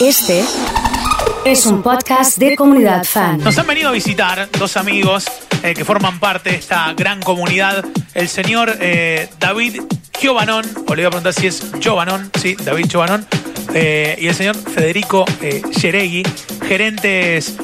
Este es un podcast de comunidad fan. Nos han venido a visitar dos amigos eh, que forman parte de esta gran comunidad. El señor eh, David Giovanón, o le voy a preguntar si es Giovanón, sí, David Giovanón, eh, y el señor Federico Yeregui, gerentes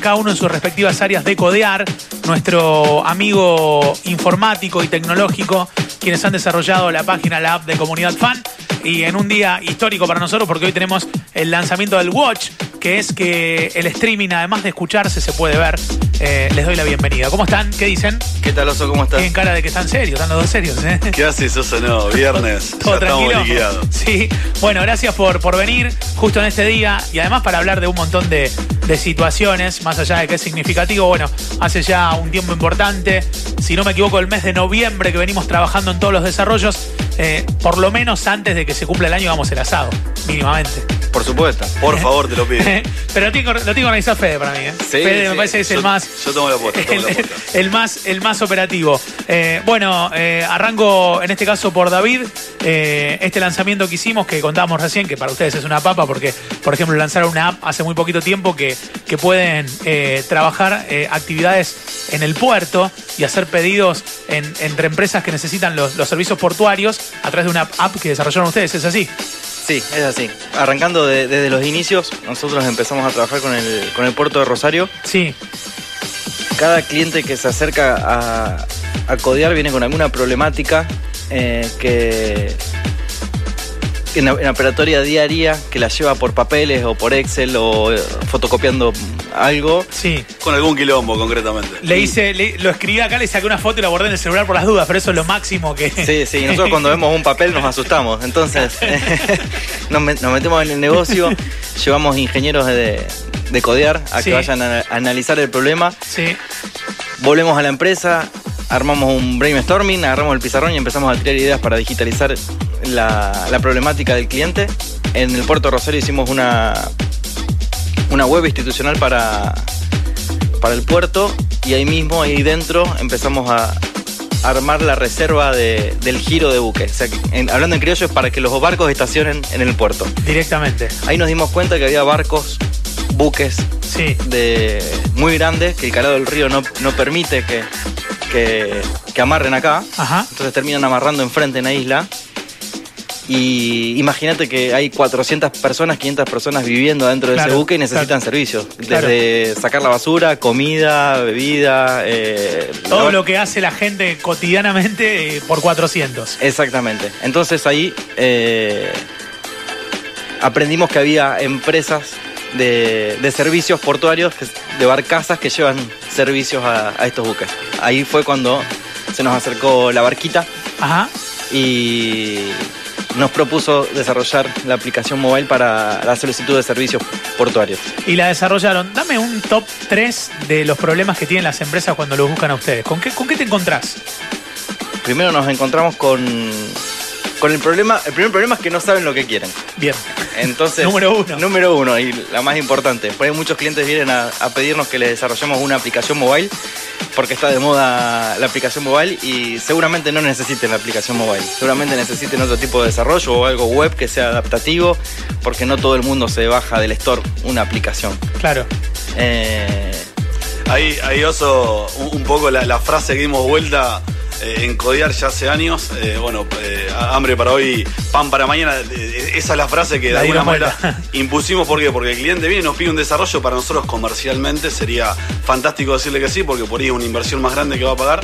cada uno en sus respectivas áreas de Codear, nuestro amigo informático y tecnológico, quienes han desarrollado la página, la app de Comunidad Fan, y en un día histórico para nosotros porque hoy tenemos el lanzamiento del Watch, que es que el streaming, además de escucharse, se puede ver. Eh, les doy la bienvenida. ¿Cómo están? ¿Qué dicen? ¿Qué tal, Oso? ¿Cómo estás? Tienen cara de que están serios, están los dos serios. ¿eh? ¿Qué haces, Oso? No, viernes. Todo ya tranquilo. estamos liquidados. Sí, bueno, gracias por, por venir justo en este día y además para hablar de un montón de, de situaciones, más allá de que es significativo. Bueno, hace ya un tiempo importante, si no me equivoco, el mes de noviembre que venimos trabajando en todos los desarrollos, eh, por lo menos antes de que se cumpla el año vamos el asado, mínimamente. Por supuesto. Por favor, te lo pido. Pero lo tengo, lo tengo organizado Fede para mí. ¿eh? Sí, Fede me parece que es Yo- el más. yo tomo la apuesta, El, más, el más operativo. Eh, bueno, eh, arranco en este caso por David. Eh, este lanzamiento que hicimos, que contábamos recién, que para ustedes es una papa, porque, por ejemplo, lanzaron una app hace muy poquito tiempo que, que pueden eh, trabajar actividades en el puerto y hacer pedidos en- entre empresas que necesitan los, los servicios portuarios a través de una app que desarrollaron ustedes. ¿Es así? Sí, es así. Arrancando de- desde los inicios, nosotros empezamos a trabajar con el, con el puerto de Rosario. Sí. Cada cliente que se acerca a, a codear viene con alguna problemática eh, que en en operatoria diaria que la lleva por papeles o por Excel o eh, fotocopiando algo. Sí. Con algún quilombo, concretamente. Le hice, le- lo escribí acá, le saqué una foto y la guardé en el celular por las dudas, pero eso es lo máximo que. Sí, sí, nosotros cuando vemos un papel nos asustamos. Entonces, nos, met- nos metemos en el negocio, llevamos ingenieros de, de codear a Sí. que vayan a, a analizar el problema, Sí. volvemos a la empresa, armamos un brainstorming, agarramos el pizarrón y empezamos a tirar ideas para digitalizar la, la problemática del cliente. En el puerto de Rosario hicimos una, una web institucional para, para el puerto y ahí mismo, ahí dentro, empezamos a armar la reserva de- del giro de buque. O sea, en- hablando en criollo es para que los barcos estacionen en el puerto. Directamente. Ahí nos dimos cuenta que había barcos, buques Sí. de muy grandes que el calado del río no, no permite que, que, que amarren acá. Ajá. Entonces terminan amarrando enfrente en la isla. Y imagínate que hay 400 personas, 500 personas viviendo dentro de ese buque y necesitan claro. servicios. Claro. Desde sacar la basura, comida, bebida. eh, Todo lo que hace la gente cotidianamente eh, por 400. Exactamente. Entonces ahí eh, aprendimos que había empresas de, de servicios portuarios, de barcazas que llevan servicios a, a estos buques. Ahí fue cuando se nos acercó la barquita Ajá. y nos propuso desarrollar la aplicación mobile para la solicitud de servicios portuarios. Y la desarrollaron. Dame un top 3 de los problemas que tienen las empresas cuando los buscan a ustedes. ¿Con qué, con qué te encontrás? Primero nos encontramos con, con el problema, el primer problema es que no saben lo que quieren. Bien. Entonces, Número uno. Número uno y la más importante. Por ahí muchos clientes vienen a, a pedirnos que les desarrollemos una aplicación mobile porque está de moda la aplicación mobile y seguramente no necesiten la aplicación mobile. Seguramente necesiten otro tipo de desarrollo o algo web que sea adaptativo porque no todo el mundo se baja del store una aplicación. Claro. Eh, Ahí, ahí oso, un, un poco la, la frase que dimos vuelta eh, en ya hace años. eh, bueno, eh, hambre para hoy, pan para mañana. eh, esa es la frase que La de alguna manera vuelta. impusimos. ¿Por qué? Porque el cliente viene y nos pide un desarrollo. Para nosotros comercialmente sería fantástico decirle que sí, porque por ahí es una inversión más grande que va a pagar.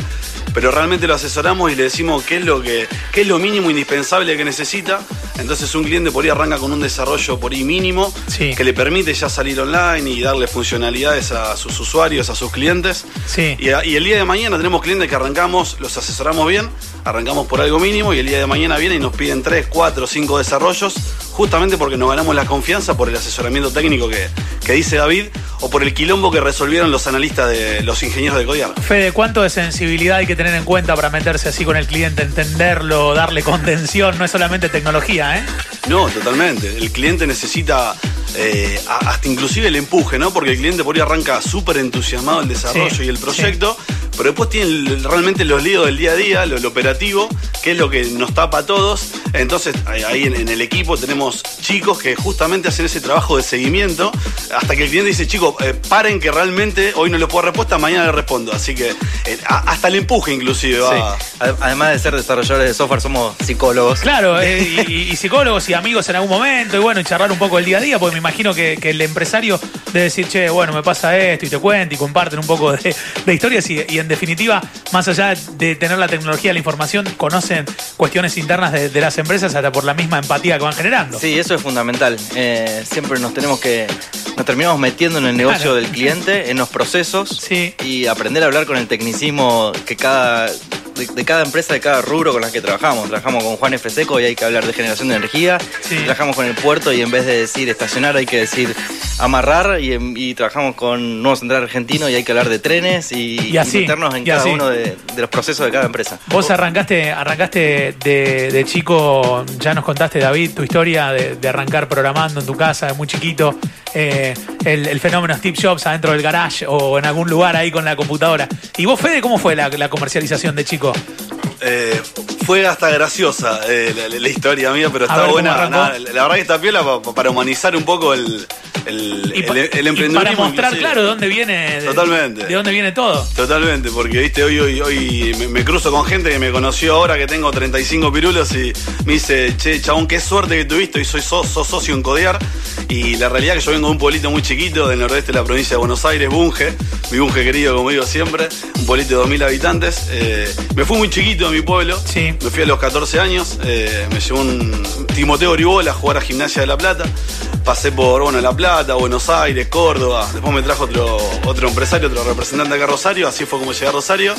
Pero realmente lo asesoramos y le decimos qué es lo, que, qué es lo mínimo indispensable que necesita. Entonces un cliente por ahí arranca con un desarrollo por ahí mínimo Sí. que le permite ya salir online y darle funcionalidades a sus usuarios, a sus clientes. Sí. Y, a- y el día de mañana tenemos clientes que arrancamos, los asesoramos bien, arrancamos por algo mínimo y el día de mañana vienen y nos piden 3, 4, 5 desarrollos, justamente porque nos ganamos la confianza por el asesoramiento técnico que, que dice David o por el quilombo que resolvieron los analistas de los ingenieros de Codiar. Fede, ¿cuánto de sensibilidad hay que tener en cuenta para meterse así con el cliente, entenderlo, darle contención? No es solamente tecnología, ¿eh? No, totalmente. El cliente necesita eh, hasta inclusive el empuje, ¿no? Porque el cliente por ahí arranca súper entusiasmado el desarrollo Sí, y el proyecto, pero después tienen realmente los líos del día a día, lo, lo operativo, que es lo que nos tapa a todos. Entonces, ahí en, en el equipo tenemos chicos que justamente hacen ese trabajo de seguimiento hasta que el cliente dice, chicos, eh, paren que realmente hoy no les puedo dar respuesta, mañana le respondo. Así que eh, a- hasta el empuje inclusive. Sí. Ad- Además de ser desarrolladores de software, somos psicólogos. Claro, eh, y, y- y psicólogos y amigos en algún momento, y bueno, y charlar un poco el día a día, porque me imagino que, que el empresario debe decir, che, bueno, me pasa esto, y te cuenta, y comparten un poco de, de historias, y, y en definitiva, más allá de tener la tecnología, la información, conocen cuestiones internas de, de las empresas hasta por la misma empatía que van generando. Sí, eso es fundamental. Eh, siempre nos tenemos que. Nos terminamos metiendo en el negocio Claro. del cliente, en los procesos Sí. y aprender a hablar con el tecnicismo que cada. De, de cada empresa, de cada rubro con la que trabajamos. Trabajamos con Juan F. Seco y hay que hablar de generación de energía. Sí. Trabajamos con el puerto y en vez de decir estacionar hay que decir amarrar. Y, en- y trabajamos con Nuevo Central Argentino y hay que hablar de trenes y, Y así, meternos en y cada así. uno de, de los procesos de cada empresa. Vos arrancaste, arrancaste de, de chico, ya nos contaste, David, tu historia de, de arrancar programando en tu casa, de muy chiquito, eh, el, el fenómeno Steve Jobs adentro del garage o en algún lugar ahí con la computadora. ¿Y vos, Fede, cómo fue la, la comercialización de chico? Eh, fue hasta graciosa eh, la, la historia mía, pero está ver, ¿cómo buena. nada, la verdad que está piola pa- pa- para humanizar un poco el, el, Y, el- el y para mostrar, inclusive. claro, de dónde viene. de- Totalmente. De dónde viene todo. Totalmente, porque viste, hoy, hoy, hoy me, me cruzo con gente que me conoció ahora que tengo 35 pirulos y me dice, che, chabón, qué suerte que tuviste, y soy so- sos socio en Codear. Y la realidad es que yo vengo de un pueblito muy chiquito del nordeste de la provincia de Buenos Aires, Bunge, mi Bunge querido, como digo siempre, un pueblito de 2.000 habitantes. Eh, me fui muy chiquito de mi pueblo, Sí. Me fui a los 14 años, eh, me llevó un Timoteo Oribola a jugar a Gimnasia de La Plata. Pasé por bueno, La Plata, Buenos Aires, Córdoba. Después me trajo otro, otro empresario, otro representante acá a Rosario. Así fue como llegué a Rosario.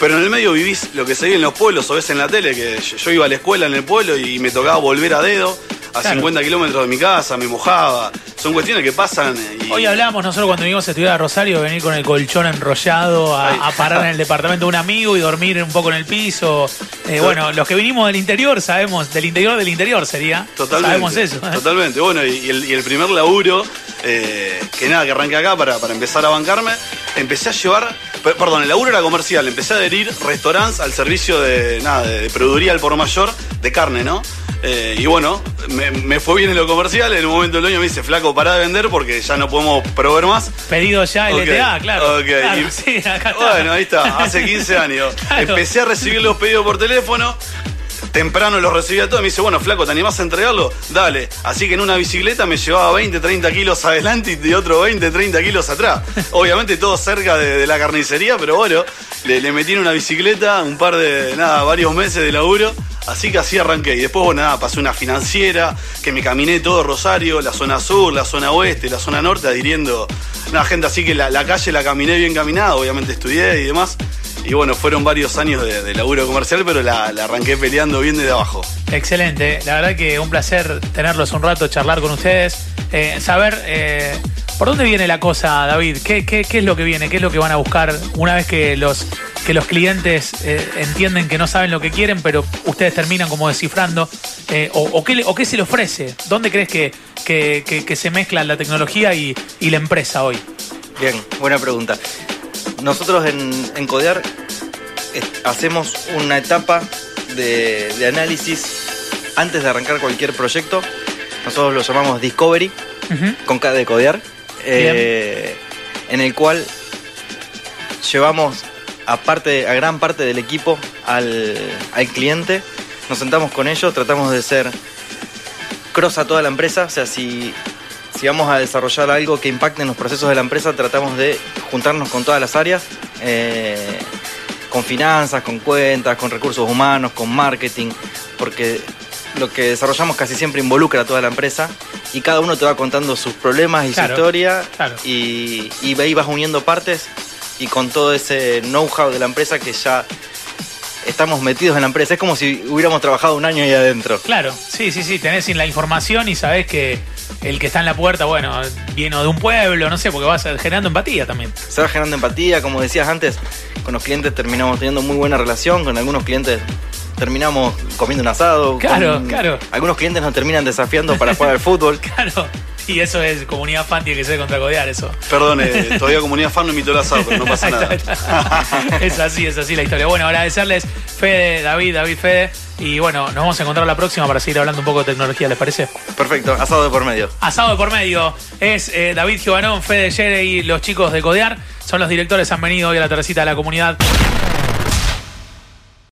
Pero en el medio vivís lo que se vive en los pueblos o ves en la tele, que yo, yo iba a la escuela en el pueblo y me tocaba volver a dedo a Claro. 50 kilómetros de mi casa, me mojaba. Son cuestiones que pasan. Y, Hoy hablábamos nosotros cuando vinimos a estudiar a Rosario, venir con el colchón enrollado a, parar en el departamento de un amigo y dormir un poco en el piso. Eh, bueno, los que vinimos del interior sabemos, del interior del interior sería. Totalmente. Sabemos eso. ¿eh? Totalmente. Bueno, y, y el, y el primer laburo, eh, que nada, que arranqué acá para, para empezar a bancarme, empecé a llevar. per- Perdón, el laburo era comercial, empecé a adherir restaurantes al servicio de nada, de, de proveeduría al por mayor de carne, ¿no? Eh, y bueno, me, me fue bien en lo comercial. En un momento el dueño me dice, flaco, pará de vender porque ya no podemos proveer más. Pedido ya Ok, LTA, claro. ok, Claro, y- sí, acá está. Bueno, ahí está, hace 15 años. Claro. Empecé a recibir los pedidos por teléfono. Temprano los recibía todos. Me dice, bueno, flaco, ¿te animás a entregarlo? Dale. Así que en una bicicleta me llevaba 20, 30 kilos adelante y de otro 20, 30 kilos atrás. Obviamente todo cerca de, de la carnicería, pero bueno, le, le metí en una bicicleta un par de, nada, varios meses de laburo. Así que así arranqué. Y después, bueno, nada, pasé una financiera, que me caminé todo Rosario, la zona sur, la zona oeste, la zona norte, adhiriendo. Una gente así que la, la calle la caminé bien caminada, obviamente estudié y demás. Y bueno, fueron varios años de, de laburo comercial, pero la, la arranqué peleando bien desde abajo. Excelente. La verdad que un placer tenerlos un rato, charlar con ustedes. Eh, saber eh, por dónde viene la cosa, David. ¿Qué, qué, qué es lo que viene? ¿Qué es lo que van a buscar una vez que los, que los clientes eh, entienden que no saben lo que quieren, pero ustedes terminan como descifrando? Eh, o, o qué, o qué se le ofrece? ¿Dónde crees que, que, que- que se mezcla la tecnología y, y la empresa hoy? Bien, buena pregunta. Nosotros en, en Codear eh, hacemos una etapa de, de análisis antes de arrancar cualquier proyecto. Nosotros lo llamamos Discovery, con K de Codear, eh, en el cual llevamos a, parte- a gran parte del equipo al, al cliente, nos sentamos con ellos, tratamos de ser cross a toda la empresa, o sea, si, si vamos a desarrollar algo que impacte en los procesos de la empresa, tratamos de juntarnos con todas las áreas, eh, con finanzas, con cuentas, con recursos humanos, con marketing, porque lo que desarrollamos casi siempre involucra a toda la empresa y cada uno te va contando sus problemas y Claro, su historia claro. y, y ahí vas uniendo partes y con todo ese know-how de la empresa que ya estamos metidos en la empresa. Es como si hubiéramos trabajado un año ahí adentro. Claro, sí, sí, sí, tenés la información y sabés que el que está en la puerta, bueno, viene de un pueblo, no sé, porque vas generando empatía también. Se va generando empatía, como decías antes, con los clientes terminamos teniendo muy buena relación, con algunos clientes terminamos comiendo un asado. Claro, con- claro. Algunos clientes nos terminan desafiando para jugar al fútbol. Claro. Y eso es comunidad fan, tiene que ser contra codear eso. Perdón, eh, todavía comunidad fan no invitó el asado, pero no pasa nada. es así, es así la historia. Bueno, agradecerles, Fede, David, David, Fede. Y bueno, nos vamos a encontrar la próxima para seguir hablando un poco de tecnología, ¿les parece? Perfecto, asado de por medio. Asado de por medio. Es eh, David Giovanón, Fede Yere y los chicos de Codear. Son los directores, han venido hoy a la tercita de la comunidad.